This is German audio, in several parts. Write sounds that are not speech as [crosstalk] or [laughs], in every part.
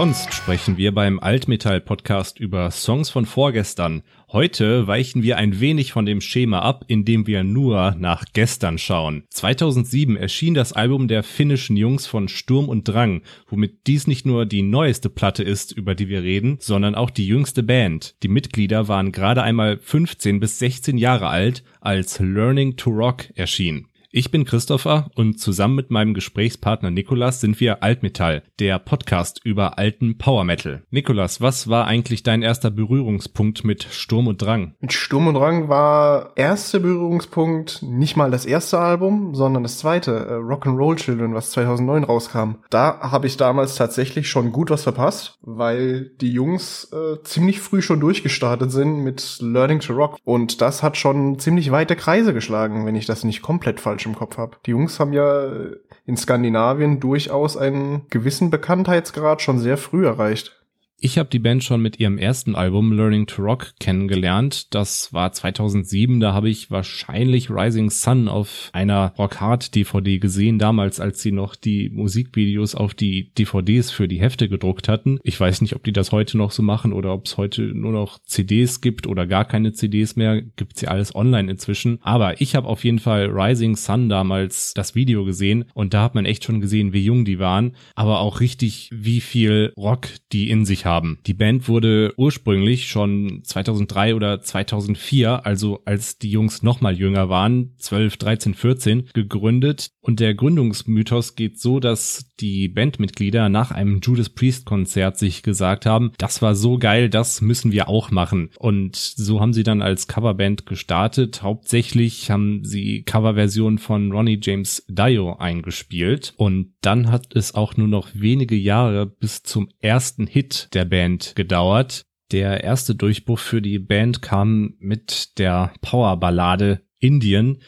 sonst sprechen wir beim Altmetall-Podcast über Songs von vorgestern. Heute weichen wir ein wenig von dem Schema ab, indem wir nur nach gestern schauen. 2007 erschien das Album der finnischen Jungs von Sturm und Drang, womit dies nicht nur die neueste Platte ist, über die wir reden, sondern auch die jüngste Band. Die Mitglieder waren gerade einmal 15 bis 16 Jahre alt, als Learning to Rock erschien. Ich bin Christopher und zusammen mit meinem Gesprächspartner Nikolas sind wir Altmetall, der Podcast über alten Power Metal. Nikolas, was war eigentlich dein erster Berührungspunkt mit Sturm und Drang? Sturm und Drang war erster Berührungspunkt nicht mal das erste Album, sondern das zweite, äh, Rock'n'Roll Children, was 2009 rauskam. Da habe ich damals tatsächlich schon gut was verpasst, weil die Jungs äh, ziemlich früh schon durchgestartet sind mit Learning to Rock und das hat schon ziemlich weite Kreise geschlagen, wenn ich das nicht komplett falsch falsch im Kopf habe. Die Jungs haben ja in Skandinavien durchaus einen gewissen Bekanntheitsgrad schon sehr früh erreicht. Ich habe die Band schon mit ihrem ersten Album Learning to Rock kennengelernt. Das war 2007. Da habe ich wahrscheinlich Rising Sun auf einer Rock Hard DVD gesehen, damals, als sie noch die Musikvideos auf die DVDs für die Hefte gedruckt hatten. Ich weiß nicht, ob die das heute noch so machen oder ob es heute nur noch CDs gibt oder gar keine CDs mehr. Gibt's ja alles online inzwischen. Aber ich habe auf jeden Fall Rising Sun damals das Video gesehen und da hat man echt schon gesehen, wie jung die waren, aber auch richtig, wie viel Rock die in sich haben haben. Die Band wurde ursprünglich schon 2003 oder 2004, also als die Jungs noch mal jünger waren, 12, 13, 14, gegründet. Und der Gründungsmythos geht so, dass die Bandmitglieder nach einem Judas Priest Konzert sich gesagt haben, das war so geil, das müssen wir auch machen. Und so haben sie dann als Coverband gestartet. Hauptsächlich haben sie Coverversionen von Ronnie James Dio eingespielt. Und dann hat es auch nur noch wenige Jahre bis zum ersten Hit der Band gedauert. Der erste Durchbruch für die Band kam mit der Powerballade Indien,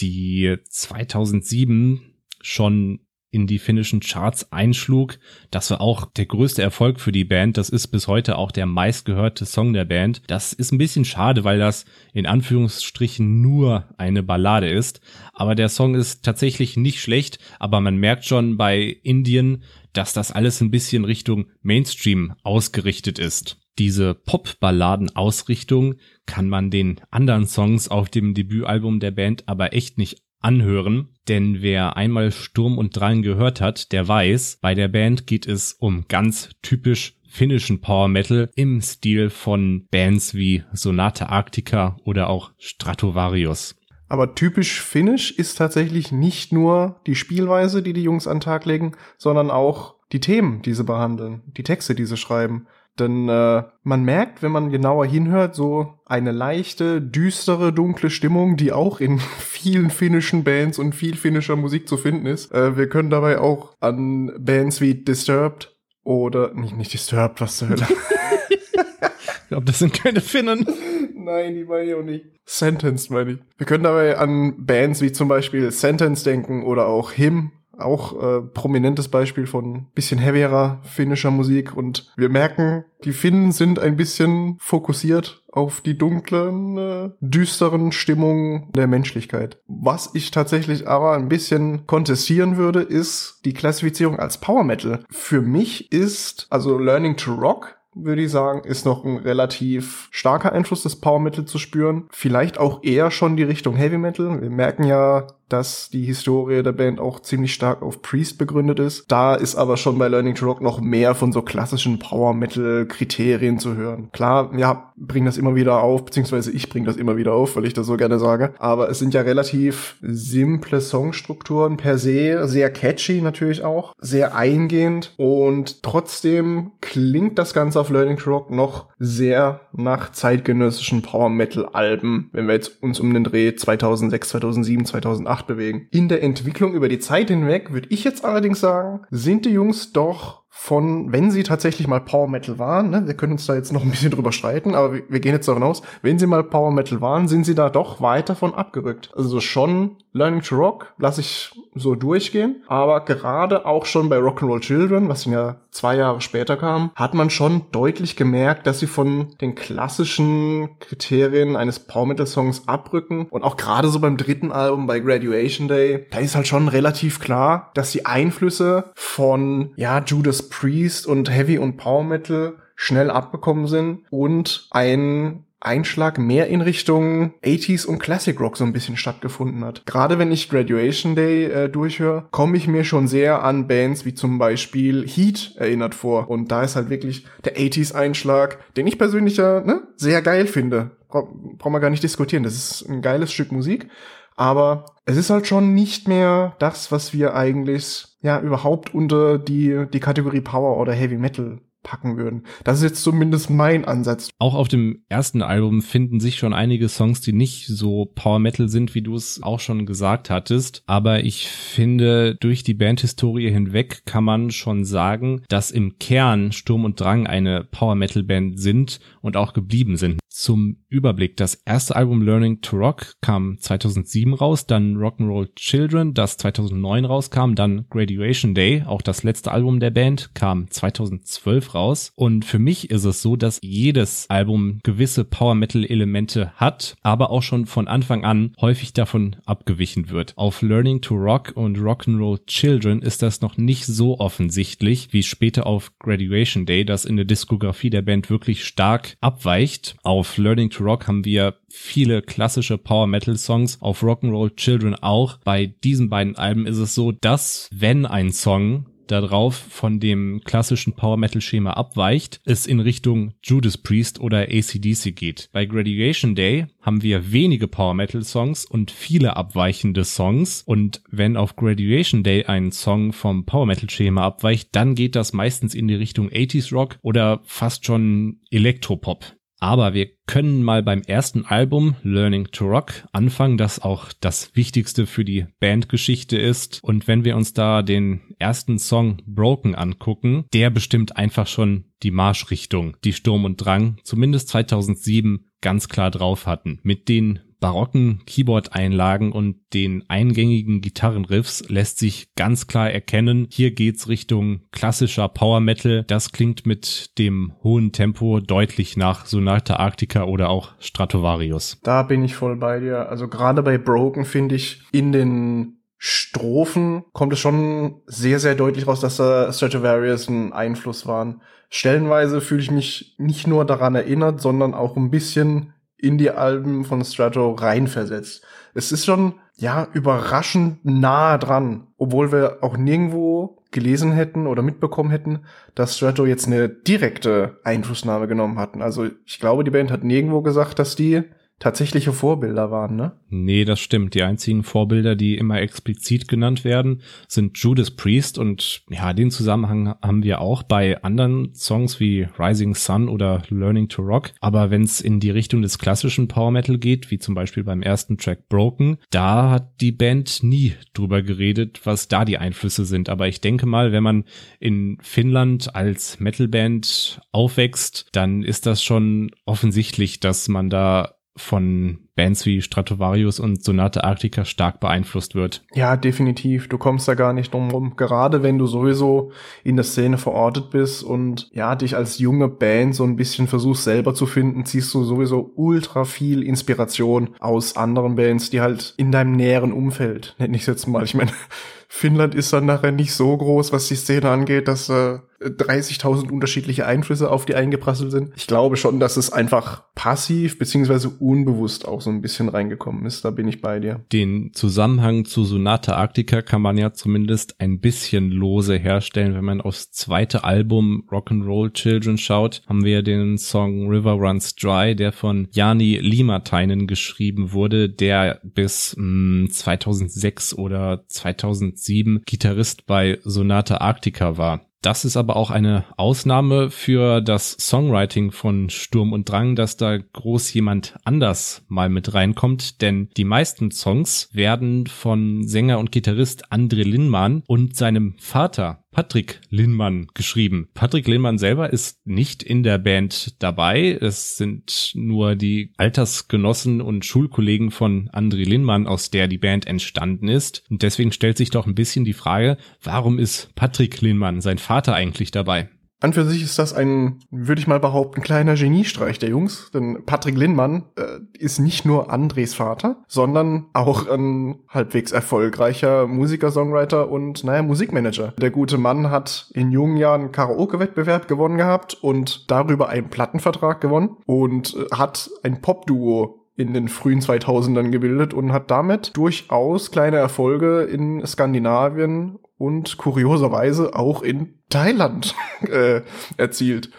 die 2007 schon in die finnischen Charts einschlug. Das war auch der größte Erfolg für die Band. Das ist bis heute auch der meistgehörte Song der Band. Das ist ein bisschen schade, weil das in Anführungsstrichen nur eine Ballade ist. Aber der Song ist tatsächlich nicht schlecht. Aber man merkt schon bei Indien, dass das alles ein bisschen Richtung Mainstream ausgerichtet ist. Diese Pop-Balladen-Ausrichtung kann man den anderen Songs auf dem Debütalbum der Band aber echt nicht anhören, denn wer einmal Sturm und Drang gehört hat, der weiß, bei der Band geht es um ganz typisch finnischen Power Metal im Stil von Bands wie Sonata Arctica oder auch Stratovarius. Aber typisch finnisch ist tatsächlich nicht nur die Spielweise, die die Jungs an Tag legen, sondern auch die Themen, die sie behandeln, die Texte, die sie schreiben. Denn äh, man merkt, wenn man genauer hinhört, so eine leichte, düstere, dunkle Stimmung, die auch in [laughs] vielen finnischen Bands und viel finnischer Musik zu finden ist. Äh, wir können dabei auch an Bands wie Disturbed oder nicht, nicht Disturbed, was zur Hölle. [laughs] ich glaube, das sind keine Finnen. Nein, die meine ich auch nicht. Sentence meine ich. Wir können dabei an Bands wie zum Beispiel Sentence denken oder auch Him auch äh, prominentes Beispiel von bisschen heavierer finnischer Musik und wir merken, die Finnen sind ein bisschen fokussiert auf die dunklen, äh, düsteren Stimmungen der Menschlichkeit. Was ich tatsächlich aber ein bisschen kontestieren würde, ist die Klassifizierung als Power Metal. Für mich ist also Learning to Rock würde ich sagen, ist noch ein relativ starker Einfluss des Power Metal zu spüren. Vielleicht auch eher schon die Richtung Heavy Metal. Wir merken ja, dass die Historie der Band auch ziemlich stark auf Priest begründet ist. Da ist aber schon bei Learning to Rock noch mehr von so klassischen Power Metal Kriterien zu hören. Klar, ja, bring das immer wieder auf, beziehungsweise ich bring das immer wieder auf, weil ich das so gerne sage. Aber es sind ja relativ simple Songstrukturen per se, sehr catchy natürlich auch, sehr eingehend und trotzdem klingt das Ganze auf Learning to Rock noch sehr nach zeitgenössischen Power Metal Alben, wenn wir jetzt uns um den Dreh 2006, 2007, 2008 8 bewegen. In der Entwicklung über die Zeit hinweg würde ich jetzt allerdings sagen, sind die Jungs doch von, wenn sie tatsächlich mal Power Metal waren, ne, wir können uns da jetzt noch ein bisschen drüber streiten, aber wir, wir gehen jetzt davon aus, wenn sie mal Power Metal waren, sind sie da doch weit davon abgerückt. Also schon Learning to Rock lasse ich so durchgehen, aber gerade auch schon bei Rock'n'Roll Children, was ja zwei Jahre später kam, hat man schon deutlich gemerkt, dass sie von den klassischen Kriterien eines Power Metal Songs abrücken. Und auch gerade so beim dritten Album bei Graduation Day, da ist halt schon relativ klar, dass die Einflüsse von ja Judas Priest und Heavy und Power Metal schnell abgekommen sind und ein Einschlag mehr in Richtung 80s und Classic Rock so ein bisschen stattgefunden hat. Gerade wenn ich Graduation Day äh, durchhöre, komme ich mir schon sehr an Bands wie zum Beispiel Heat erinnert vor. Und da ist halt wirklich der 80s Einschlag, den ich persönlich ja ne, sehr geil finde. Bra brauchen wir gar nicht diskutieren. Das ist ein geiles Stück Musik. Aber es ist halt schon nicht mehr das, was wir eigentlich ja überhaupt unter die, die Kategorie Power oder Heavy Metal packen würden. Das ist jetzt zumindest mein Ansatz. Auch auf dem ersten Album finden sich schon einige Songs, die nicht so Power Metal sind, wie du es auch schon gesagt hattest. Aber ich finde, durch die Bandhistorie hinweg kann man schon sagen, dass im Kern Sturm und Drang eine Power Metal Band sind und auch geblieben sind. Zum Überblick. Das erste Album Learning to Rock kam 2007 raus, dann Rock'n'Roll Children, das 2009 rauskam, dann Graduation Day, auch das letzte Album der Band, kam 2012 raus. Und für mich ist es so, dass jedes Album gewisse Power Metal Elemente hat, aber auch schon von Anfang an häufig davon abgewichen wird. Auf Learning to Rock und Rock'n'Roll Children ist das noch nicht so offensichtlich wie später auf Graduation Day, das in der Diskografie der Band wirklich stark abweicht. Auf auf Learning to Rock haben wir viele klassische Power Metal Songs, auf Rock'n'Roll Children auch. Bei diesen beiden Alben ist es so, dass wenn ein Song darauf von dem klassischen Power Metal Schema abweicht, es in Richtung Judas Priest oder ACDC geht. Bei Graduation Day haben wir wenige Power Metal Songs und viele abweichende Songs und wenn auf Graduation Day ein Song vom Power Metal Schema abweicht, dann geht das meistens in die Richtung 80s Rock oder fast schon Elektropop. Aber wir können mal beim ersten Album Learning to Rock anfangen, das auch das Wichtigste für die Bandgeschichte ist. Und wenn wir uns da den ersten Song Broken angucken, der bestimmt einfach schon die Marschrichtung, die Sturm und Drang, zumindest 2007 ganz klar drauf hatten. Mit den barocken Keyboard-Einlagen und den eingängigen Gitarrenriffs lässt sich ganz klar erkennen, hier geht's Richtung klassischer Power Metal. Das klingt mit dem hohen Tempo deutlich nach Sonata Arctica oder auch Stratovarius. Da bin ich voll bei dir. Also gerade bei Broken finde ich in den Strophen kommt es schon sehr, sehr deutlich raus, dass da Stratovarius ein Einfluss waren. Stellenweise fühle ich mich nicht nur daran erinnert, sondern auch ein bisschen in die Alben von Strato reinversetzt. Es ist schon, ja, überraschend nah dran, obwohl wir auch nirgendwo gelesen hätten oder mitbekommen hätten, dass Strato jetzt eine direkte Einflussnahme genommen hatten. Also ich glaube, die Band hat nirgendwo gesagt, dass die tatsächliche Vorbilder waren, ne? Nee, das stimmt. Die einzigen Vorbilder, die immer explizit genannt werden, sind Judas Priest und ja, den Zusammenhang haben wir auch bei anderen Songs wie Rising Sun oder Learning to Rock. Aber wenn es in die Richtung des klassischen Power Metal geht, wie zum Beispiel beim ersten Track Broken, da hat die Band nie drüber geredet, was da die Einflüsse sind. Aber ich denke mal, wenn man in Finnland als Metalband aufwächst, dann ist das schon offensichtlich, dass man da von Bands wie Stratovarius und Sonate Arctica stark beeinflusst wird. Ja, definitiv. Du kommst da gar nicht drum rum. Gerade wenn du sowieso in der Szene verortet bist und ja, dich als junge Band so ein bisschen versuchst selber zu finden, ziehst du sowieso ultra viel Inspiration aus anderen Bands, die halt in deinem näheren Umfeld, nenne ich jetzt mal. Ich meine, [laughs] Finnland ist dann nachher nicht so groß, was die Szene angeht, dass äh, 30.000 unterschiedliche Einflüsse auf die eingeprasselt sind. Ich glaube schon, dass es einfach passiv beziehungsweise unbewusst auch so ein bisschen reingekommen ist. Da bin ich bei dir. Den Zusammenhang zu Sonata Arctica kann man ja zumindest ein bisschen lose herstellen. Wenn man aufs zweite Album Rock'n'Roll Children schaut, haben wir den Song River Runs Dry, der von Jani Limateinen geschrieben wurde, der bis mh, hm, 2006 oder 2007 Gitarrist bei Sonata Arctica war. Das ist aber auch eine Ausnahme für das Songwriting von Sturm und Drang, dass da groß jemand anders mal mit reinkommt, denn die meisten Songs werden von Sänger und Gitarrist André Lindmann und seinem Vater Patrick Linmann geschrieben. Patrick Linmann selber ist nicht in der Band dabei. Es sind nur die Altersgenossen und Schulkollegen von André Linmann, aus der die Band entstanden ist. Und deswegen stellt sich doch ein bisschen die Frage, warum ist Patrick Linmann, sein Vater, eigentlich dabei? An für sich ist das ein, würde ich mal behaupten, kleiner Geniestreich der Jungs. Denn Patrick Lindmann äh, ist nicht nur Andres Vater, sondern auch ein halbwegs erfolgreicher Musiker, Songwriter und, naja, Musikmanager. Der gute Mann hat in jungen Jahren Karaoke-Wettbewerb gewonnen gehabt und darüber einen Plattenvertrag gewonnen und äh, hat ein Popduo in den frühen 2000ern gebildet und hat damit durchaus kleine Erfolge in Skandinavien und kurioserweise auch in Thailand [laughs] äh, erzielt.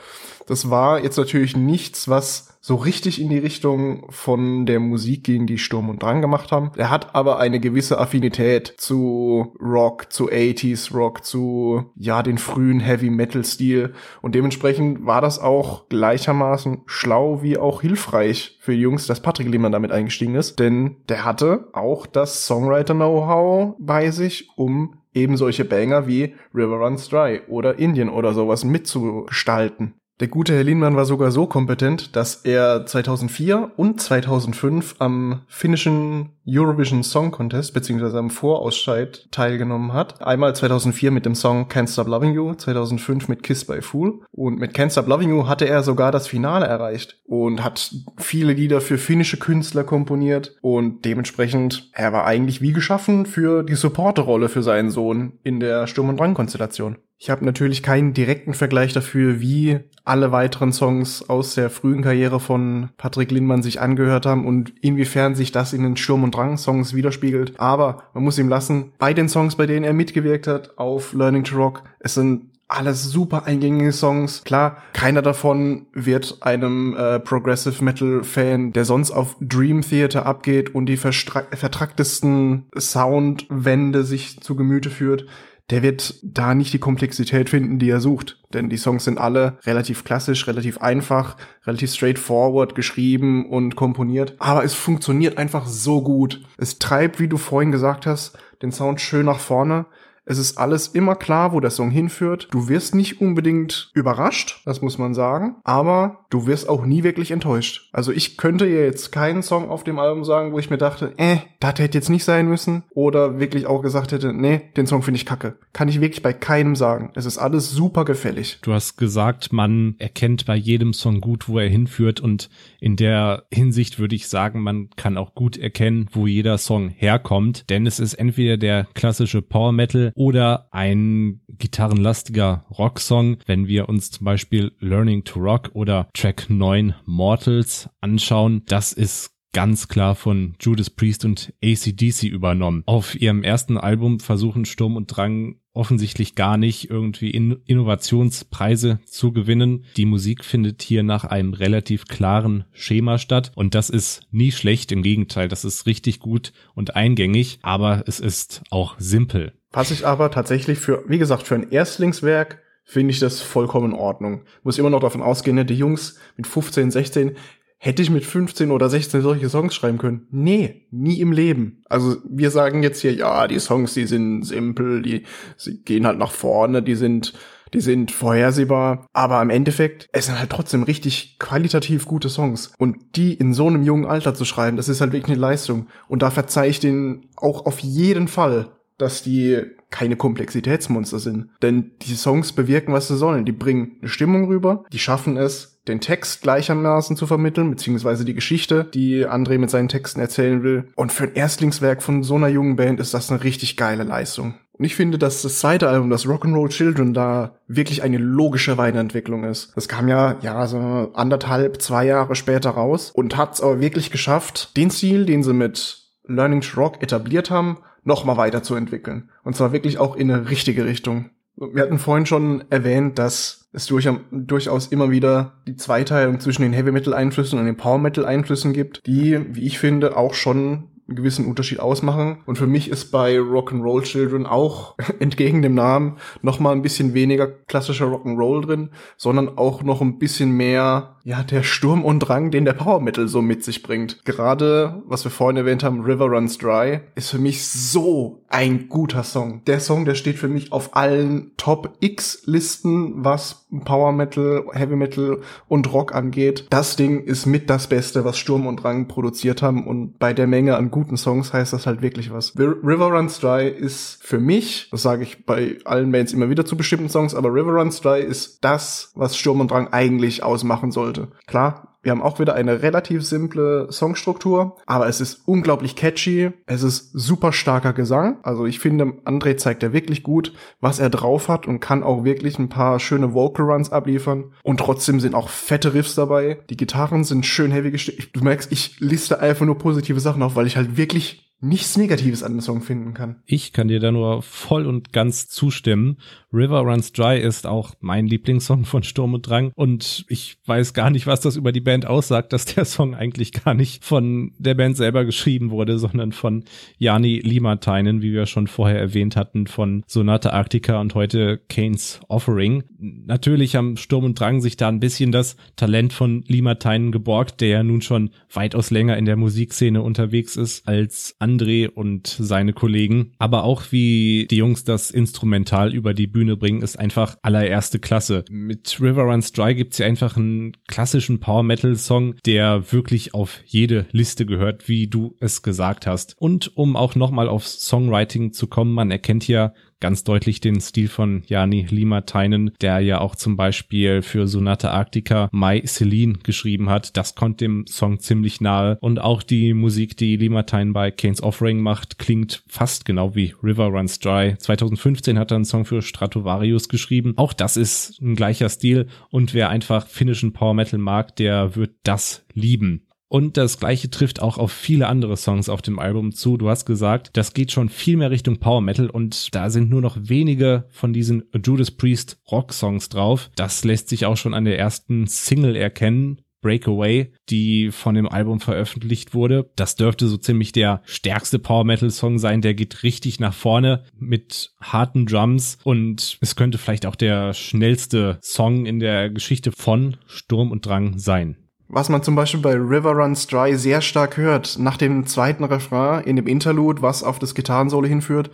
Das war jetzt natürlich nichts, was so richtig in die Richtung von der Musik ging, die Sturm und Drang gemacht haben. Er hat aber eine gewisse Affinität zu Rock, zu 80s Rock, zu, ja, den frühen Heavy Metal Stil. Und dementsprechend war das auch gleichermaßen schlau wie auch hilfreich für Jungs, dass Patrick Lehmann damit eingestiegen ist. Denn der hatte auch das Songwriter-Know-how bei sich, um eben solche Banger wie River Runs Dry oder Indian oder sowas mitzugestalten. Der gute Herr Lienmann war sogar so kompetent, dass er 2004 und 2005 am finnischen Eurovision Song Contest beziehungsweise am Vorausscheid teilgenommen hat. Einmal 2004 mit dem Song Can't Stop Loving You, 2005 mit Kiss by Fool und mit Can't Stop Loving You hatte er sogar das Finale erreicht und hat viele Lieder für finnische Künstler komponiert und dementsprechend er war eigentlich wie geschaffen für die Supporterrolle für seinen Sohn in der Sturm und Drang Konstellation. Ich habe natürlich keinen direkten Vergleich dafür, wie alle weiteren Songs aus der frühen Karriere von Patrick Lindmann sich angehört haben und inwiefern sich das in den Sturm- und Drang-Songs widerspiegelt. Aber man muss ihm lassen, bei den Songs, bei denen er mitgewirkt hat auf Learning to Rock, es sind alles super eingängige Songs. Klar, keiner davon wird einem äh, Progressive Metal Fan, der sonst auf Dream Theater abgeht und die vertracktesten Soundwände sich zu Gemüte führt, der wird da nicht die Komplexität finden, die er sucht. Denn die Songs sind alle relativ klassisch, relativ einfach, relativ straightforward geschrieben und komponiert. Aber es funktioniert einfach so gut. Es treibt, wie du vorhin gesagt hast, den Sound schön nach vorne. Es ist alles immer klar, wo der Song hinführt. Du wirst nicht unbedingt überrascht, das muss man sagen, aber du wirst auch nie wirklich enttäuscht. Also ich könnte ja jetzt keinen Song auf dem Album sagen, wo ich mir dachte, äh, das hätte jetzt nicht sein müssen oder wirklich auch gesagt hätte, nee, den Song finde ich kacke. Kann ich wirklich bei keinem sagen. Es ist alles super gefällig. Du hast gesagt, man erkennt bei jedem Song gut, wo er hinführt und in der Hinsicht würde ich sagen, man kann auch gut erkennen, wo jeder Song herkommt, denn es ist entweder der klassische Power Metal oder ein gitarrenlastiger Rocksong, wenn wir uns zum Beispiel Learning to Rock oder Track 9 Mortals anschauen. Das ist ganz klar von Judas Priest und ACDC übernommen. Auf ihrem ersten Album versuchen Sturm und Drang offensichtlich gar nicht irgendwie in Innovationspreise zu gewinnen. Die Musik findet hier nach einem relativ klaren Schema statt und das ist nie schlecht, im Gegenteil, das ist richtig gut und eingängig, aber es ist auch simpel. Was ich aber tatsächlich für, wie gesagt, für ein Erstlingswerk finde ich das vollkommen in Ordnung. Muss immer noch davon ausgehen, ne, die Jungs mit 15, 16, hätte ich mit 15 oder 16 solche Songs schreiben können? Nee, nie im Leben. Also wir sagen jetzt hier, ja, die Songs, die sind simpel, die, die gehen halt nach vorne, die sind, die sind vorhersehbar, aber im Endeffekt, es sind halt trotzdem richtig qualitativ gute Songs. Und die in so einem jungen Alter zu schreiben, das ist halt wirklich eine Leistung. Und da verzeih ich denen auch auf jeden Fall dass die keine Komplexitätsmonster sind. Denn die Songs bewirken, was sie sollen. Die bringen eine Stimmung rüber, die schaffen es, den Text gleichermaßen zu vermitteln, beziehungsweise die Geschichte, die André mit seinen Texten erzählen will. Und für ein Erstlingswerk von so einer jungen Band ist das eine richtig geile Leistung. Und ich finde, dass das zweite Album, das Rock'n'Roll Children, da wirklich eine logische Weiterentwicklung ist. Das kam ja, ja, so anderthalb, zwei Jahre später raus und hat es aber wirklich geschafft, den Stil, den sie mit Learning to Rock etabliert haben, noch mal weiterzuentwickeln. Und zwar wirklich auch in eine richtige Richtung. Wir hatten vorhin schon erwähnt, dass es durch, durchaus immer wieder die Zweiteilung zwischen den Heavy Metal Einflüssen und den Power Metal Einflüssen gibt, die, wie ich finde, auch schon einen gewissen Unterschied ausmachen. Und für mich ist bei Rock'n'Roll Children auch [laughs] entgegen dem Namen noch mal ein bisschen weniger klassischer Rock'n'Roll drin, sondern auch noch ein bisschen mehr, ja, der Sturm und Drang, den der Power Metal so mit sich bringt. Gerade, was wir vorhin erwähnt haben, River Runs Dry, ist für mich so ein guter Song. Der Song, der steht für mich auf allen Top X Listen, was Power Metal, Heavy Metal und Rock angeht. Das Ding ist mit das Beste, was Sturm und Drang produziert haben und bei der Menge an guten Songs heißt das halt wirklich was. River Runs Dry ist für mich, das sage ich bei allen Bands immer wieder zu bestimmten Songs, aber River Runs Dry ist das, was Sturm und Drang eigentlich ausmachen sollte. Klar, wir haben auch wieder eine relativ simple Songstruktur, aber es ist unglaublich catchy. Es ist super starker Gesang. Also ich finde, André zeigt ja wirklich gut, was er drauf hat und kann auch wirklich ein paar schöne Vocal Runs abliefern. Und trotzdem sind auch fette Riffs dabei. Die Gitarren sind schön heavy gestellt. Du merkst, ich liste einfach nur positive Sachen auf, weil ich halt wirklich nichts Negatives an dem Song finden kann. Ich kann dir da nur voll und ganz zustimmen. River Runs Dry ist auch mein Lieblingssong von Sturm und Drang und ich weiß gar nicht, was das über die Band aussagt, dass der Song eigentlich gar nicht von der Band selber geschrieben wurde, sondern von Jani Limateinen, wie wir schon vorher erwähnt hatten, von Sonata Arctica und heute Kane's Offering. Natürlich haben Sturm und Drang sich da ein bisschen das Talent von Limateinen geborgt, der ja nun schon weitaus länger in der Musikszene unterwegs ist als André und seine Kollegen. Aber auch wie die Jungs das Instrumental über die Bühne bringen, ist einfach allererste Klasse. Mit River Runs Dry gibt's ja einfach einen klassischen Power Metal Song, der wirklich auf jede Liste gehört, wie du es gesagt hast. Und um auch nochmal aufs Songwriting zu kommen, man erkennt ja ganz deutlich den Stil von Jani Limateinen, der ja auch zum Beispiel für Sonata Arctica My Celine geschrieben hat. Das kommt dem Song ziemlich nahe. Und auch die Musik, die Limatein bei Kane's Offering macht, klingt fast genau wie River Runs Dry. 2015 hat er einen Song für Stratovarius geschrieben. Auch das ist ein gleicher Stil. Und wer einfach finnischen Power Metal mag, der wird das lieben. Und das gleiche trifft auch auf viele andere Songs auf dem Album zu. Du hast gesagt, das geht schon viel mehr Richtung Power Metal und da sind nur noch wenige von diesen Judas Priest Rock Songs drauf. Das lässt sich auch schon an der ersten Single erkennen. Breakaway, die von dem Album veröffentlicht wurde. Das dürfte so ziemlich der stärkste Power Metal Song sein. Der geht richtig nach vorne mit harten Drums und es könnte vielleicht auch der schnellste Song in der Geschichte von Sturm und Drang sein was man zum Beispiel bei River Runs Dry sehr stark hört, nach dem zweiten Refrain in dem Interlude, was auf das Gitarrensolo hinführt,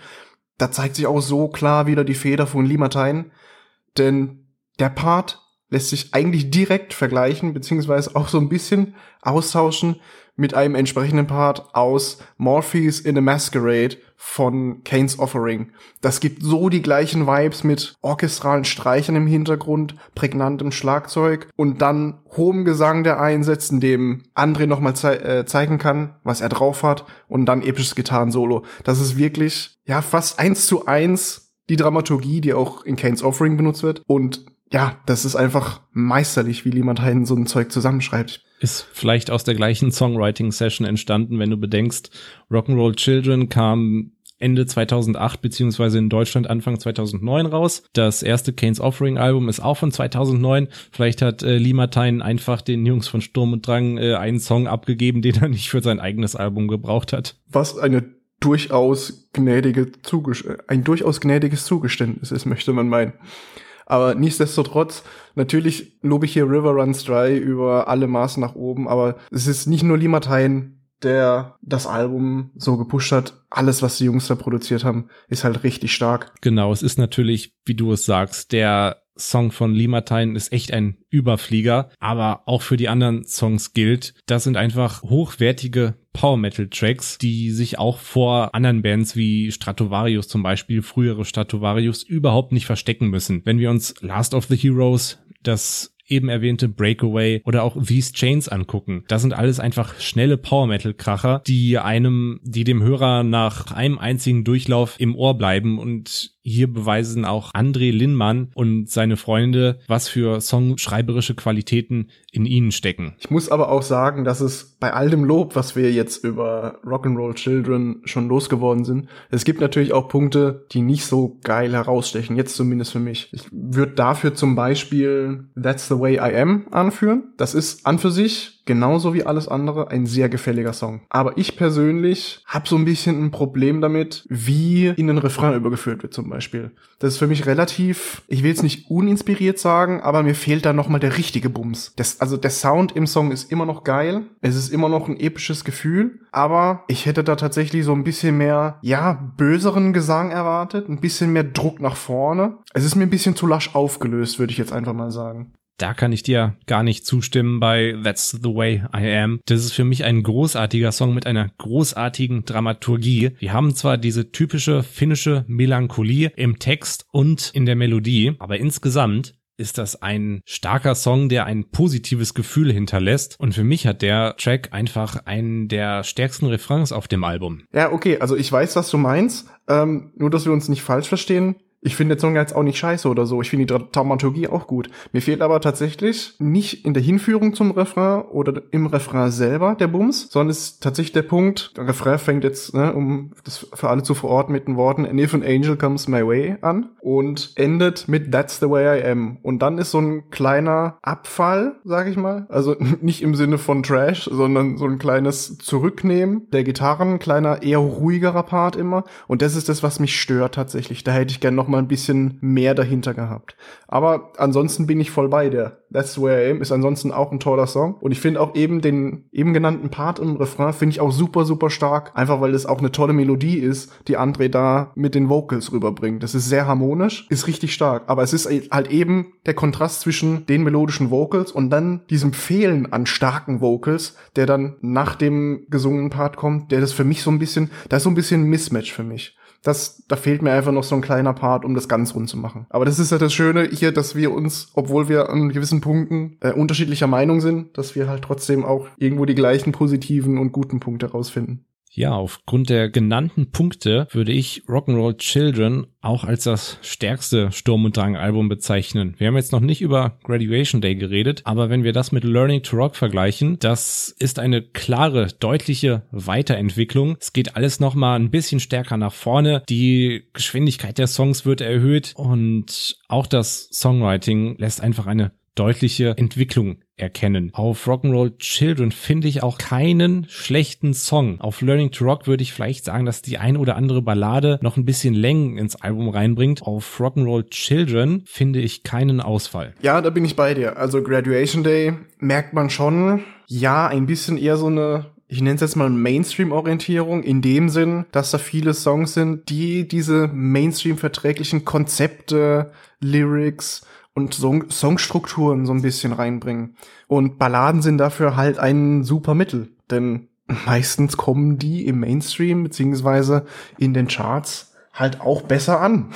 da zeigt sich auch so klar wieder die Feder von Limatein, denn der Part lässt sich eigentlich direkt vergleichen, beziehungsweise auch so ein bisschen austauschen mit einem entsprechenden Part aus Morpheus in a Masquerade von Kane's Offering. Das gibt so die gleichen Vibes mit orchestralen Streichern im Hintergrund, prägnantem Schlagzeug und dann hohem Gesang, der einsetzt, in dem André nochmal ze äh, zeigen kann, was er drauf hat und dann episches Gitarrensolo. Das ist wirklich, ja, fast eins zu eins die Dramaturgie, die auch in Kane's Offering benutzt wird und ja, das ist einfach meisterlich, wie jemand Heiden so ein Zeug zusammenschreibt. Ist vielleicht aus der gleichen Songwriting-Session entstanden, wenn du bedenkst, Rock'n'Roll Children kam Ende 2008 beziehungsweise in Deutschland Anfang 2009 raus. Das erste Kane's Offering Album ist auch von 2009. Vielleicht hat äh, Limatein einfach den Jungs von Sturm und Drang äh, einen Song abgegeben, den er nicht für sein eigenes Album gebraucht hat. Was eine durchaus gnädige Zugest ein durchaus gnädiges Zugeständnis ist, möchte man meinen. Aber nichtsdestotrotz, natürlich lobe ich hier River Runs Dry über alle Maßen nach oben, aber es ist nicht nur Limatein, der das Album so gepusht hat. Alles, was die Jungs da produziert haben, ist halt richtig stark. Genau, es ist natürlich, wie du es sagst, der Song von Limatein ist echt ein Überflieger, aber auch für die anderen Songs gilt, das sind einfach hochwertige Power Metal Tracks, die sich auch vor anderen Bands wie Stratovarius zum Beispiel, frühere Stratovarius, überhaupt nicht verstecken müssen. Wenn wir uns Last of the Heroes, das eben erwähnte Breakaway oder auch These Chains angucken. Das sind alles einfach schnelle Power Metal Kracher, die einem, die dem Hörer nach einem einzigen Durchlauf im Ohr bleiben und hier beweisen auch André Linnmann und seine Freunde, was für songschreiberische Qualitäten in ihnen stecken. Ich muss aber auch sagen, dass es bei all dem Lob, was wir jetzt über Rock'n'Roll Children schon losgeworden sind, es gibt natürlich auch Punkte, die nicht so geil herausstechen, jetzt zumindest für mich. Ich würde dafür zum Beispiel That's the Way I Am anführen. Das ist an für sich genauso wie alles andere ein sehr gefälliger Song. Aber ich persönlich habe so ein bisschen ein Problem damit, wie in den Refrain übergeführt wird zum Beispiel. Das ist für mich relativ, ich will es nicht uninspiriert sagen, aber mir fehlt da nochmal der richtige Bums. Das, also der Sound im Song ist immer noch geil, es ist immer noch ein episches Gefühl, aber ich hätte da tatsächlich so ein bisschen mehr, ja, böseren Gesang erwartet, ein bisschen mehr Druck nach vorne. Es ist mir ein bisschen zu lasch aufgelöst, würde ich jetzt einfach mal sagen. Da kann ich dir gar nicht zustimmen bei That's the Way I Am. Das ist für mich ein großartiger Song mit einer großartigen Dramaturgie. Wir haben zwar diese typische finnische Melancholie im Text und in der Melodie, aber insgesamt ist das ein starker Song, der ein positives Gefühl hinterlässt. Und für mich hat der Track einfach einen der stärksten Refrains auf dem Album. Ja, okay, also ich weiß, was du meinst. Ähm, nur, dass wir uns nicht falsch verstehen. Ich finde den Song jetzt auch nicht scheiße oder so. Ich finde die Dramaturgie auch gut. Mir fehlt aber tatsächlich nicht in der Hinführung zum Refrain oder im Refrain selber der Bums, sondern ist tatsächlich der Punkt, der Refrain fängt jetzt, ne, um das für alle zu verorten mit den Worten And if an angel comes my way an und endet mit That's the way I am. Und dann ist so ein kleiner Abfall, sag ich mal. Also [laughs] nicht im Sinne von Trash, sondern so ein kleines Zurücknehmen der Gitarren, kleiner, eher ruhigerer Part immer. Und das ist das, was mich stört tatsächlich. Da hätte ich gern noch noch mal ein bisschen mehr dahinter gehabt. Aber ansonsten bin ich voll bei dir. That's Where I Am ist ansonsten auch ein toller Song. Und ich finde auch eben den eben genannten Part im Refrain finde ich auch super, super stark. Einfach weil es auch eine tolle Melodie ist, die André da mit den Vocals rüberbringt. Das ist sehr harmonisch, ist richtig stark. Aber es ist halt eben der Kontrast zwischen den melodischen Vocals und dann diesem Fehlen an starken Vocals, der dann nach dem gesungenen Part kommt, der das für mich so ein bisschen, da ist so ein bisschen ein Mismatch für mich das, da fehlt mir einfach noch so ein kleiner Part, um das ganz rund zu machen. Aber das ist ja das Schöne hier, dass wir uns, obwohl wir an gewissen Punkten äh, unterschiedlicher Meinung sind, dass wir halt trotzdem auch irgendwo die gleichen positiven und guten Punkte rausfinden. Ja, aufgrund der genannten Punkte würde ich Rock'n'Roll Children auch als das stärkste Sturm- und Drang-Album bezeichnen. Wir haben jetzt noch nicht über Graduation Day geredet, aber wenn wir das mit Learning to Rock vergleichen, das ist eine klare, deutliche Weiterentwicklung. Es geht alles nochmal ein bisschen stärker nach vorne. Die Geschwindigkeit der Songs wird erhöht und auch das Songwriting lässt einfach eine deutliche Entwicklung erkennen. Auf Rock'n'Roll Children finde ich auch keinen schlechten Song. Auf Learning to Rock würde ich vielleicht sagen, dass die ein oder andere Ballade noch ein bisschen Längen ins Album reinbringt. Auf Rock'n'Roll Children finde ich keinen Ausfall. Ja, da bin ich bei dir. Also Graduation Day merkt man schon, ja, ein bisschen eher so eine ich nenne es jetzt mal Mainstream-Orientierung in dem Sinn, dass da viele Songs sind, die diese Mainstream-verträglichen Konzepte, Lyrics und Song Songstrukturen so ein bisschen reinbringen. Und Balladen sind dafür halt ein super Mittel, denn [laughs] meistens kommen die im Mainstream beziehungsweise in den Charts halt auch besser an.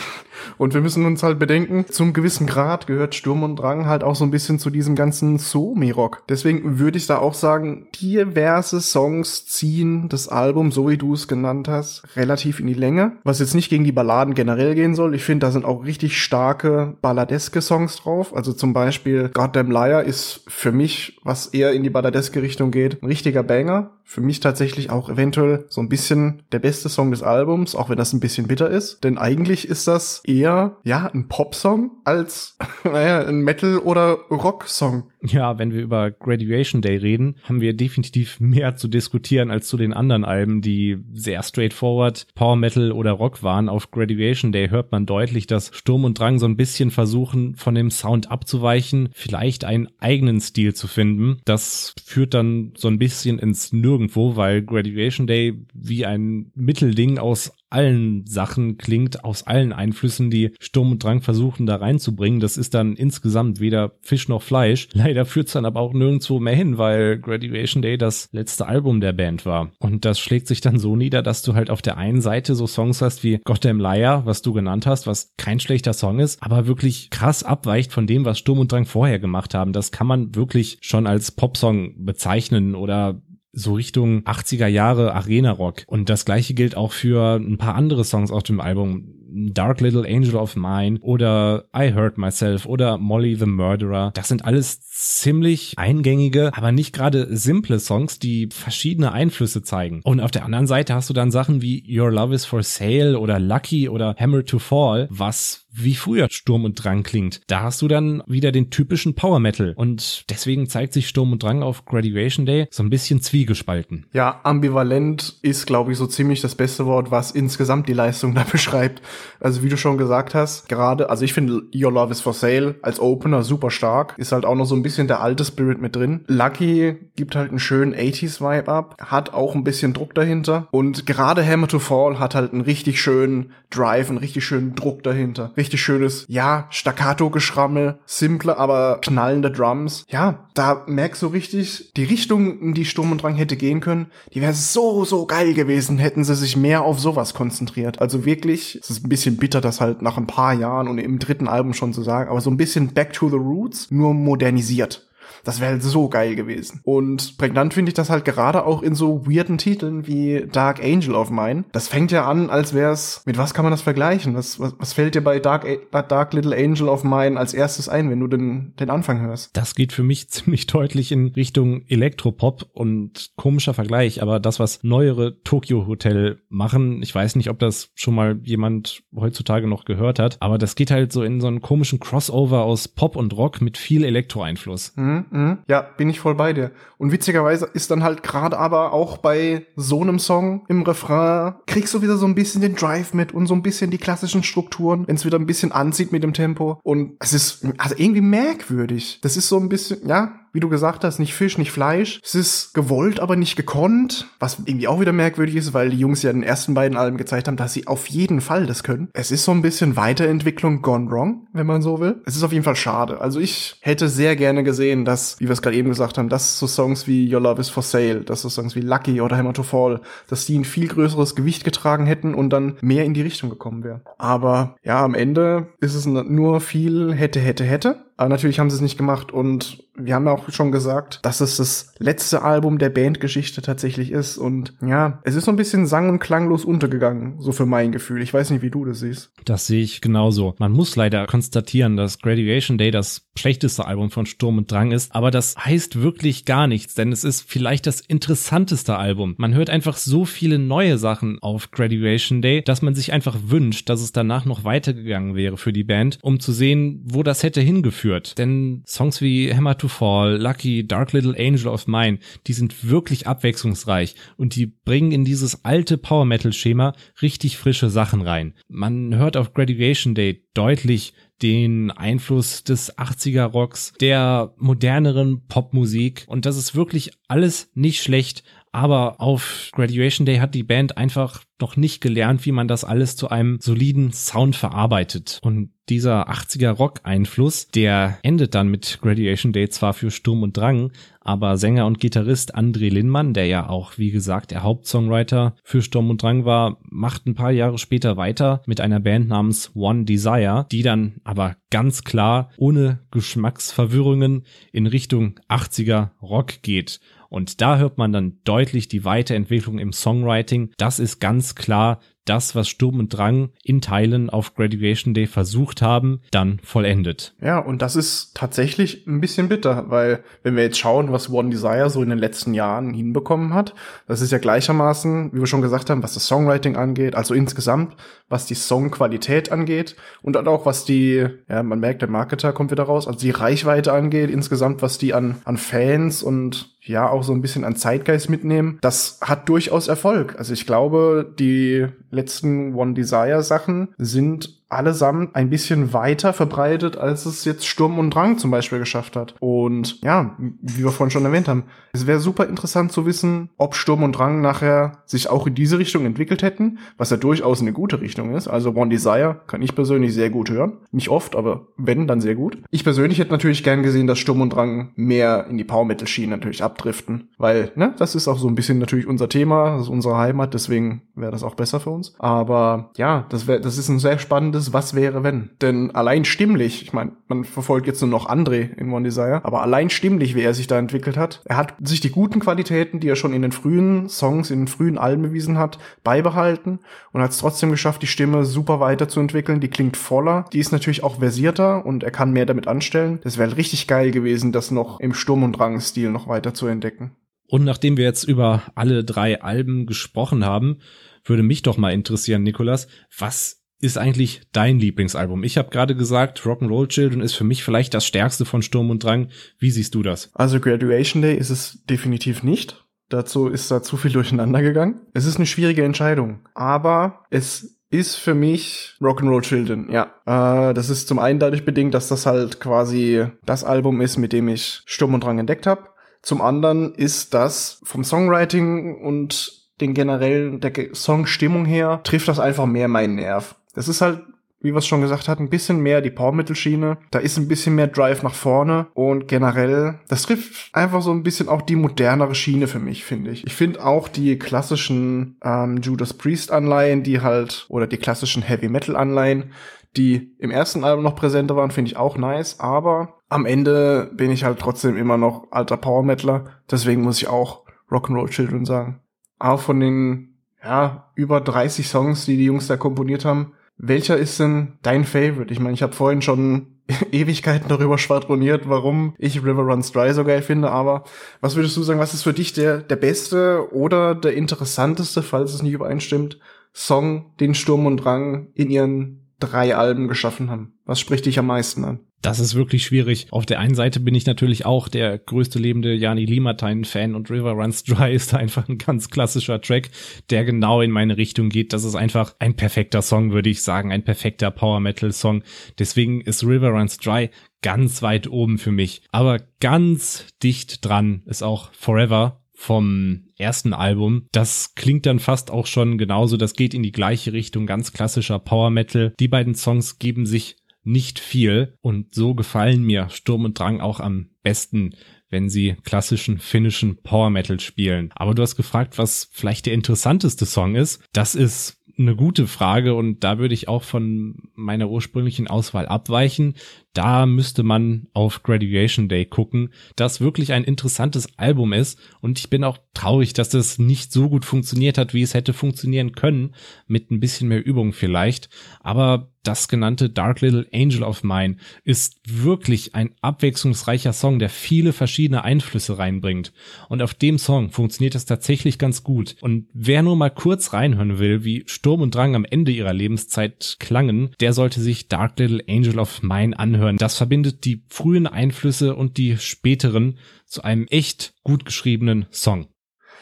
Und wir müssen uns halt bedenken, zum gewissen Grad gehört Sturm und Drang halt auch so ein bisschen zu diesem ganzen Somi-Rock. Deswegen würde ich da auch sagen, diverse Songs ziehen das Album, so wie du es genannt hast, relativ in die Länge. Was jetzt nicht gegen die Balladen generell gehen soll. Ich finde, da sind auch richtig starke balladeske Songs drauf. Also zum Beispiel Goddamn Liar ist für mich, was eher in die balladeske Richtung geht, ein richtiger Banger. Für mich tatsächlich auch eventuell so ein bisschen der beste Song des Albums, auch wenn das ein bisschen bitter ist. Denn eigentlich ist das eher, ja, ein Popsong als, [laughs] naja, ein Metal- oder Rocksong. Ja, wenn wir über Graduation Day reden, haben wir definitiv mehr zu diskutieren als zu den anderen Alben, die sehr straightforward Power Metal oder Rock waren. Auf Graduation Day hört man deutlich, dass Sturm und Drang so ein bisschen versuchen, von dem Sound abzuweichen, vielleicht einen eigenen Stil zu finden. Das führt dann so ein bisschen ins Nirgendwo, weil Graduation Day wie ein Mittelding aus allen Sachen klingt, aus allen Einflüssen, die Sturm und Drang versuchen da reinzubringen. Das ist dann insgesamt weder Fisch noch Fleisch. [laughs] Leider führt's dann aber auch nirgendwo mehr hin, weil Graduation Day das letzte Album der Band war. Und das schlägt sich dann so nieder, dass du halt auf der einen Seite so Songs hast wie Goddamn Liar, was du genannt hast, was kein schlechter Song ist, aber wirklich krass abweicht von dem, was Sturm und Drang vorher gemacht haben. Das kann man wirklich schon als Popsong bezeichnen oder so Richtung 80er Jahre Arena Rock. Und das gleiche gilt auch für ein paar andere Songs auf dem Album. Dark Little Angel of Mine oder I Hurt Myself oder Molly the Murderer. Das sind alles ziemlich eingängige, aber nicht gerade simple Songs, die verschiedene Einflüsse zeigen. Und auf der anderen Seite hast du dann Sachen wie Your Love is for Sale oder Lucky oder Hammer to Fall, was wie früher Sturm und Drang klingt. Da hast du dann wieder den typischen Power Metal und deswegen zeigt sich Sturm und Drang auf Graduation Day so ein bisschen zwiegespalten. Ja, ambivalent ist, glaube ich, so ziemlich das beste Wort, was insgesamt die Leistung da [laughs] beschreibt. Also wie du schon gesagt hast, gerade, also ich finde Your Love is for Sale als Opener super stark, ist halt auch noch so ein bisschen der alte Spirit mit drin. Lucky gibt halt einen schönen 80s Vibe ab, hat auch ein bisschen Druck dahinter und gerade Hammer to Fall hat halt einen richtig schönen Drive, einen richtig schönen Druck dahinter. Richtig schönes, ja, Staccato-Geschrammel, simple, aber knallende Drums. Ja, da merkst du richtig, die Richtung, in die Sturm und Drang hätte gehen können, die wäre so, so geil gewesen, hätten sie sich mehr auf sowas konzentriert. Also wirklich, es ist bisschen bitter, das halt nach ein paar Jahren und im dritten Album schon zu sagen, aber so ein bisschen Back to the Roots, nur modernisiert. Das wäre halt so geil gewesen. Und prägnant finde ich das halt gerade auch in so weirden Titeln wie Dark Angel of Mine. Das fängt ja an, als wäre es, mit was kann man das vergleichen? Was, was, was fällt dir bei Dark, bei Dark Little Angel of Mine als erstes ein, wenn du den, den Anfang hörst? Das geht für mich [laughs] ziemlich deutlich in Richtung Elektropop und komischer Vergleich, aber das, was neuere Tokyo Hotel machen, ich weiß nicht, ob das schon mal jemand heutzutage noch gehört hat, aber das geht halt so in so einen komischen Crossover aus Pop und Rock mit viel Elektroeinfluss. Mhm. Mhm. Ja, bin ich voll bei dir. Und witzigerweise ist dann halt gerade aber auch bei so einem Song im Refrain, kriegst du wieder so ein bisschen den Drive mit und so ein bisschen die klassischen Strukturen, wenn es wieder ein bisschen anzieht mit dem Tempo. Und es ist also irgendwie merkwürdig. Das ist so ein bisschen, ja, wie du gesagt hast, nicht Fisch, nicht Fleisch. Es ist gewollt, aber nicht gekonnt, was irgendwie auch wieder merkwürdig ist, weil die Jungs ja in den ersten beiden Alben gezeigt haben, dass sie auf jeden Fall das können. Es ist so ein bisschen Weiterentwicklung gone wrong, wenn man so will. Es ist auf jeden Fall schade. Also ich hätte sehr gerne gesehen, dass, wie wir es gerade eben gesagt haben, dass so Songs wie Your Love is for Sale, dass so Songs wie Lucky oder Hammer to Fall, dass die ein viel größeres Gewicht getragen hätten und dann mehr in die Richtung gekommen wären. Aber ja, am Ende ist es nur viel hätte, hätte, hätte. Aber natürlich haben sie es nicht gemacht und wir haben ja auch schon gesagt, dass es das letzte Album der Bandgeschichte tatsächlich ist. Und ja, es ist so ein bisschen sang- und klanglos untergegangen, so für mein Gefühl. Ich weiß nicht, wie du das siehst. Das sehe ich genauso. Man muss leider konstatieren, dass Graduation Day das schlechteste Album von Sturm und Drang ist, aber das heißt wirklich gar nichts, denn es ist vielleicht das interessanteste Album. Man hört einfach so viele neue Sachen auf Graduation Day, dass man sich einfach wünscht, dass es danach noch weitergegangen wäre für die Band, um zu sehen, wo das hätte hingeführt geführt. Denn Songs wie Hammer to Fall, Lucky, Dark Little Angel of Mine, die sind wirklich abwechslungsreich und die bringen in dieses alte Power Metal Schema richtig frische Sachen rein. Man hört auf Graduation Day deutlich den Einfluss des 80er Rocks, der moderneren Popmusik und das ist wirklich alles nicht schlecht, aber auf Graduation Day hat die Band einfach noch nicht gelernt, wie man das alles zu einem soliden Sound verarbeitet. Und dieser 80er Rock-Einfluss, der endet dann mit Graduation Day zwar für Sturm und Drang, aber Sänger und Gitarrist André Linnmann, der ja auch, wie gesagt, der Hauptsongwriter für Sturm und Drang war, macht ein paar Jahre später weiter mit einer Band namens One Desire, die dann aber ganz klar ohne Geschmacksverwirrungen in Richtung 80er Rock geht. Und da hört man dann deutlich die Weiterentwicklung im Songwriting. Das ist ganz klar das, was Sturm und Drang in Teilen auf Graduation Day versucht haben, dann vollendet. Ja, und das ist tatsächlich ein bisschen bitter, weil wenn wir jetzt schauen, was One Desire so in den letzten Jahren hinbekommen hat, das ist ja gleichermaßen, wie wir schon gesagt haben, was das Songwriting angeht, also insgesamt, was die Songqualität angeht und auch was die, ja, man merkt, der Marketer kommt wieder raus, also die Reichweite angeht, insgesamt, was die an, an Fans und ja auch so ein bisschen an Zeitgeist mitnehmen, das hat durchaus Erfolg. Also ich glaube, die letzten One Desire Sachen sind allesamt ein bisschen weiter verbreitet, als es jetzt Sturm und Drang zum Beispiel geschafft hat. Und ja, wie wir vorhin schon erwähnt haben, es wäre super interessant zu wissen, ob Sturm und Drang nachher sich auch in diese Richtung entwickelt hätten, was ja durchaus eine gute Richtung ist. Also One Desire kann ich persönlich sehr gut hören. Nicht oft, aber wenn, dann sehr gut. Ich persönlich hätte natürlich gern gesehen, dass Sturm und Drang mehr in die Power Metal Schiene natürlich abdriften, weil, ne, das ist auch so ein bisschen natürlich unser Thema, das ist unsere Heimat, deswegen wäre das auch besser für uns. Aber ja, das wäre, das ist ein sehr spannendes ist, was wäre wenn. Denn allein stimmlich, ich meine, man verfolgt jetzt nur noch André in One Desire, aber allein stimmlich, wie er sich da entwickelt hat, er hat sich die guten Qualitäten, die er schon in den frühen Songs, in den frühen Alben bewiesen hat, beibehalten und hat es trotzdem geschafft, die Stimme super weiterzuentwickeln. Die klingt voller, die ist natürlich auch versierter und er kann mehr damit anstellen. Das wäre richtig geil gewesen, das noch im Sturm- und Drang-Stil noch weiter zu entdecken. Und nachdem wir jetzt über alle drei Alben gesprochen haben, würde mich doch mal interessieren, Nikolas, was ist eigentlich dein Lieblingsalbum? Ich habe gerade gesagt, Rock'n'Roll Children ist für mich vielleicht das stärkste von Sturm und Drang. Wie siehst du das? Also Graduation Day ist es definitiv nicht. Dazu ist da zu viel [laughs] durcheinander gegangen. Es ist eine schwierige Entscheidung, aber es ist für mich Rock'n'Roll Children, ja. Äh, das ist zum einen dadurch bedingt, dass das halt quasi das Album ist, mit dem ich Sturm und Drang entdeckt habe. Zum anderen ist das vom Songwriting und den generellen, der Songstimmung her, trifft das einfach mehr meinen Nerv. Das ist halt wie wir es schon gesagt hatten, ein bisschen mehr die Powermittelschiene. Da ist ein bisschen mehr Drive nach vorne und generell, das trifft einfach so ein bisschen auch die modernere Schiene für mich, finde ich. Ich finde auch die klassischen ähm, Judas Priest Anleihen, die halt, oder die klassischen Heavy Metal Anleihen, die im ersten Album noch präsenter waren, finde ich auch nice, aber am Ende bin ich halt trotzdem immer noch alter Power Metaler, deswegen muss ich auch Rock'n'Roll Children sagen. Auch von den, ja, über 30 Songs, die die Jungs da komponiert haben, welcher ist denn dein Favorite? Ich meine, ich habe vorhin schon [laughs] Ewigkeiten darüber schwadroniert, warum ich River Runs Dry so geil finde, aber was würdest du sagen, was ist für dich der, der beste oder der interessanteste, falls es nicht übereinstimmt, Song, den Sturm und Drang in ihren drei Alben geschaffen haben? Was spricht dich am meisten an? Das ist wirklich schwierig. Auf der einen Seite bin ich natürlich auch der größte lebende Jani Limatein-Fan und River Runs Dry [laughs] ist einfach ein ganz klassischer Track, der genau in meine Richtung geht. Das ist einfach ein perfekter Song, würde ich sagen, ein perfekter Power Metal Song. Deswegen ist River Runs Dry ganz weit oben für mich. Aber ganz dicht dran ist auch Forever vom ersten Album. Das klingt dann fast auch schon genauso. Das geht in die gleiche Richtung, ganz klassischer Power Metal. Die beiden Songs geben sich nicht viel und so gefallen mir Sturm und Drang auch am besten, wenn sie klassischen finnischen Power Metal spielen. Aber du hast gefragt, was vielleicht der interessanteste Song ist. Das ist eine gute Frage und da würde ich auch von meiner ursprünglichen Auswahl abweichen. Da müsste man auf Graduation Day gucken, das wirklich ein interessantes Album ist und ich bin auch traurig, dass das nicht so gut funktioniert hat, wie es hätte funktionieren können, mit ein bisschen mehr Übung vielleicht, aber das genannte Dark Little Angel of Mine ist wirklich ein abwechslungsreicher Song, der viele verschiedene Einflüsse reinbringt. Und auf dem Song funktioniert das tatsächlich ganz gut. Und wer nur mal kurz reinhören will, wie Sturm und Drang am Ende ihrer Lebenszeit klangen, der sollte sich Dark Little Angel of Mine anhören. Das verbindet die frühen Einflüsse und die späteren zu einem echt gut geschriebenen Song.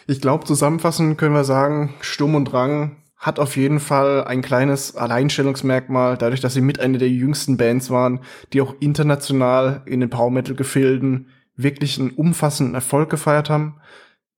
Ich glaube, zusammenfassend können wir sagen, Sturm und Drang hat auf jeden Fall ein kleines Alleinstellungsmerkmal, dadurch, dass sie mit einer der jüngsten Bands waren, die auch international in den Power Metal Gefilden wirklich einen umfassenden Erfolg gefeiert haben,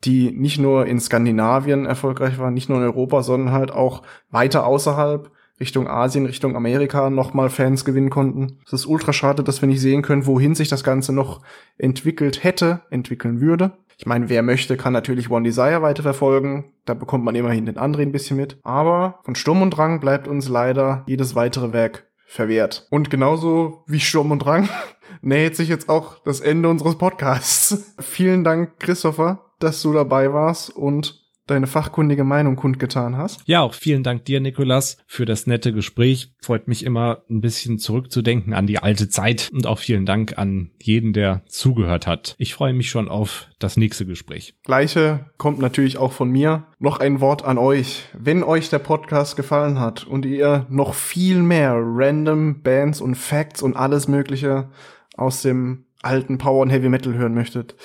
die nicht nur in Skandinavien erfolgreich waren, nicht nur in Europa, sondern halt auch weiter außerhalb. Richtung Asien, Richtung Amerika nochmal Fans gewinnen konnten. Es ist ultra schade, dass wir nicht sehen können, wohin sich das Ganze noch entwickelt hätte, entwickeln würde. Ich meine, wer möchte, kann natürlich One Desire weiterverfolgen. Da bekommt man immerhin den André ein bisschen mit. Aber von Sturm und Drang bleibt uns leider jedes weitere Werk verwehrt. Und genauso wie Sturm und Drang [laughs] näht sich jetzt auch das Ende unseres Podcasts. [laughs] Vielen Dank, Christopher, dass du dabei warst und deine fachkundige Meinung kundgetan hast. Ja, auch vielen Dank dir, Nikolas, für das nette Gespräch. Freut mich immer ein bisschen zurückzudenken an die alte Zeit und auch vielen Dank an jeden, der zugehört hat. Ich freue mich schon auf das nächste Gespräch. Gleiche kommt natürlich auch von mir. Noch ein Wort an euch. Wenn euch der Podcast gefallen hat und ihr noch viel mehr random Bands und Facts und alles Mögliche aus dem alten Power und Heavy Metal hören möchtet,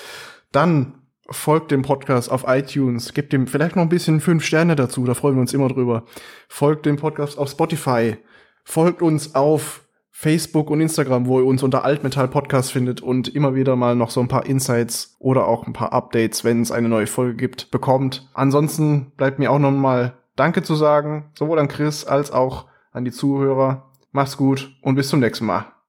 dann folgt dem Podcast auf iTunes, gebt dem vielleicht noch ein bisschen fünf Sterne dazu, da freuen wir uns immer drüber. Folgt dem Podcast auf Spotify, folgt uns auf Facebook und Instagram, wo ihr uns unter Altmetall Podcast findet und immer wieder mal noch so ein paar Insights oder auch ein paar Updates, wenn es eine neue Folge gibt, bekommt. Ansonsten bleibt mir auch noch mal Danke zu sagen, sowohl an Chris als auch an die Zuhörer. Macht's gut und bis zum nächsten Mal.